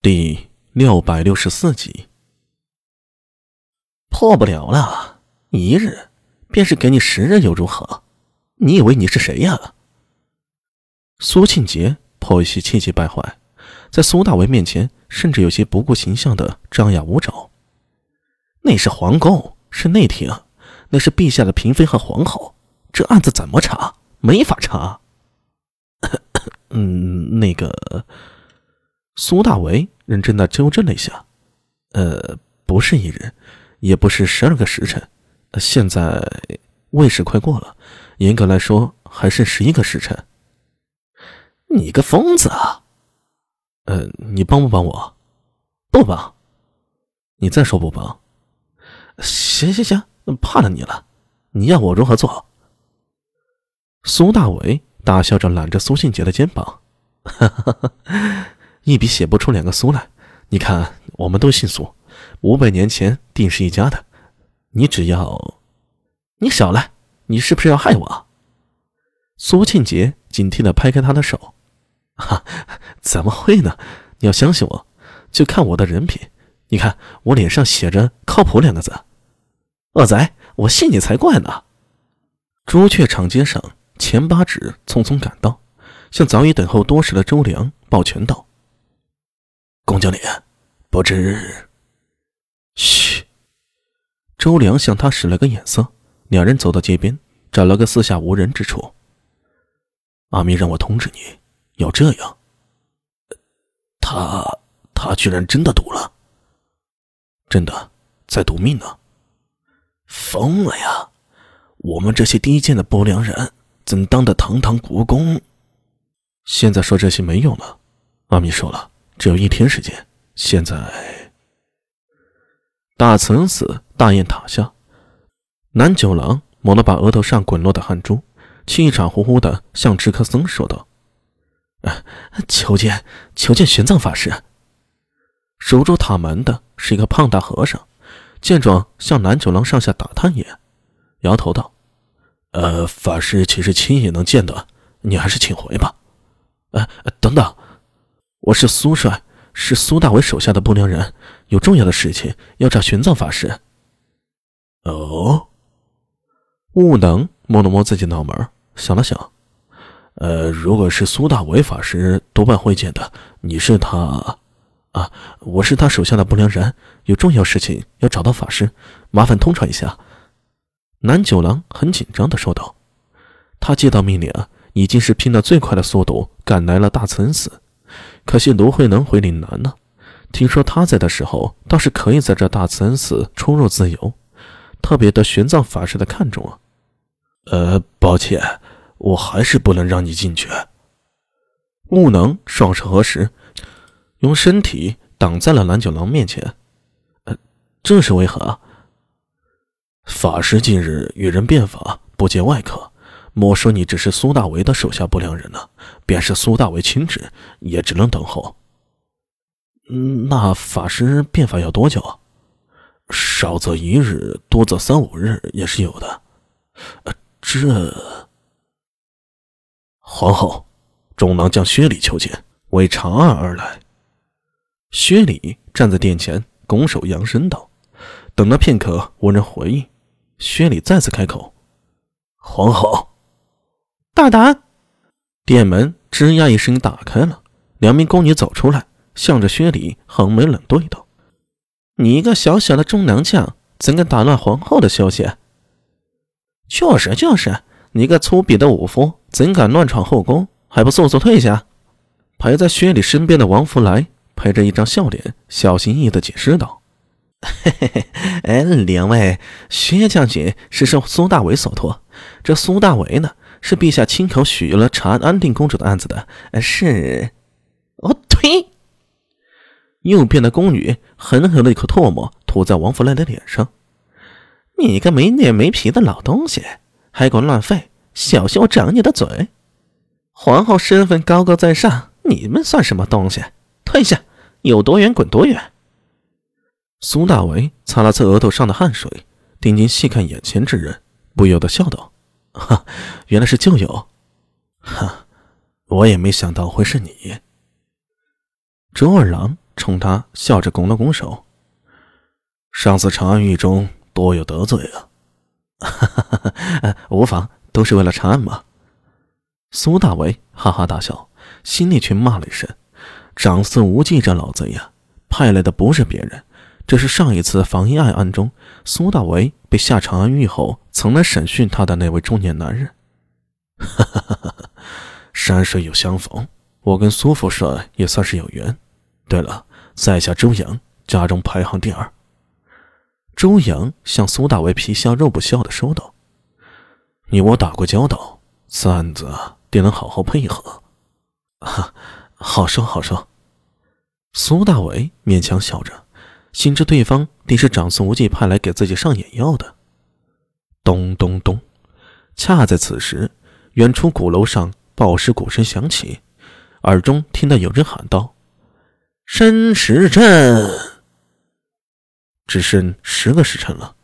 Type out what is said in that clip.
第六百六十四集，破不了了，一日便是给你十日又如何？你以为你是谁呀？苏庆杰颇有些气急败坏，在苏大为面前，甚至有些不顾形象的张牙舞爪。那是皇宫，是内廷，那是陛下的嫔妃和皇后，这案子怎么查？没法查。嗯，那个。苏大为认真的纠正了一下：“呃，不是一日，也不是十二个时辰，现在未时快过了，严格来说还是十一个时辰。”你个疯子啊！呃，你帮不帮我？不帮。你再说不帮？行行行，怕了你了。你要我如何做？苏大为大笑着揽着苏信杰的肩膀，哈哈哈。一笔写不出两个苏来，你看，我们都姓苏，五百年前定是一家的。你只要，你少来，你是不是要害我？苏庆杰警惕的拍开他的手，哈，怎么会呢？你要相信我，就看我的人品。你看我脸上写着“靠谱”两个字。恶贼，我信你才怪呢！朱雀场街上，钱八指匆匆赶到，向早已等候多时的周良抱拳道。龚经理，不知。嘘。周良向他使了个眼色，两人走到街边，找了个四下无人之处。阿弥让我通知你，要这样。他他居然真的赌了，真的在赌命呢。疯了呀！我们这些低贱的不良人，怎当得堂堂国公？现在说这些没用了。阿弥说了。只有一天时间。现在，大慈恩寺大雁塔下，南九郎抹了把额头上滚落的汗珠，气喘呼呼的向知客僧说道：“求见，求见玄奘法师。”守住塔门的是一个胖大和尚，见状向南九郎上下打探眼，摇头道：“呃，法师其实亲眼能见的，你还是请回吧。”“呃，等等。”我是苏帅，是苏大伟手下的不良人，有重要的事情要找玄奘法师。哦，悟能摸了摸自己脑门，想了想，呃，如果是苏大伟法师多半会见的，你是他啊？我是他手下的不良人，有重要事情要找到法师，麻烦通传一下。南九郎很紧张的说道，他接到命令啊，已经是拼了最快的速度赶来了大慈恩寺。可惜卢慧能回岭南呢。听说他在的时候，倒是可以在这大慈恩寺出入自由，特别得玄奘法师的看重啊。呃，抱歉，我还是不能让你进去。悟能双手合十，用身体挡在了蓝九郎面前。呃，这是为何？法师近日与人变法，不见外客。莫说你只是苏大为的手下不良人呢，便是苏大为亲侄，也只能等候。那法师变法要多久啊？少则一日，多则三五日也是有的。这皇后，中郎将薛礼求见，为长案而来。薛礼站在殿前，拱手扬声道：“等了片刻，无人回应。”薛礼再次开口：“皇后。”大胆！店门吱呀一声打开了，两名宫女走出来，向着薛礼横眉冷对道：“你一个小小的中郎将，怎敢打乱皇后的休息？”“就是就是，你个粗鄙的武夫，怎敢乱闯后宫？还不速速退下！”陪在薛礼身边的王福来陪着一张笑脸，小心翼翼地解释道：“嘿嘿嘿，哎，两位，薛将军是受苏大伟所托，这苏大伟呢？”是陛下亲口许了查安定公主的案子的，是。哦呸！右边的宫女狠狠的一口唾沫吐在王福来的脸上。你个没脸没皮的老东西，还管乱吠！小心我掌你的嘴！皇后身份高高在上，你们算什么东西？退下，有多远滚多远！苏大为擦了擦额头上的汗水，定睛细看眼前之人，不由得笑道。哈，原来是旧友，哈，我也没想到会是你。周二郎冲他笑着拱了拱手：“上次长安狱中多有得罪啊。”“哈哈哈，无妨，都是为了长安嘛。”苏大为哈哈大笑，心里却骂了一声：“长孙无忌这老贼呀，派来的不是别人，这是上一次防疫案案中苏大为被下长安狱后，曾来审讯他的那位中年男人。”哈哈哈哈山水有相逢，我跟苏副帅也算是有缘。对了，在下周阳，家中排行第二。周阳向苏大为皮笑肉不笑的说道：“你我打过交道，此案子定能好好配合。”哈，好说好说。苏大为勉强笑着，心知对方定是长孙无忌派来给自己上眼药的。咚咚咚，恰在此时。远处鼓楼上报时鼓声响起，耳中听到有人喊道：“申时辰，只剩十个时辰了。”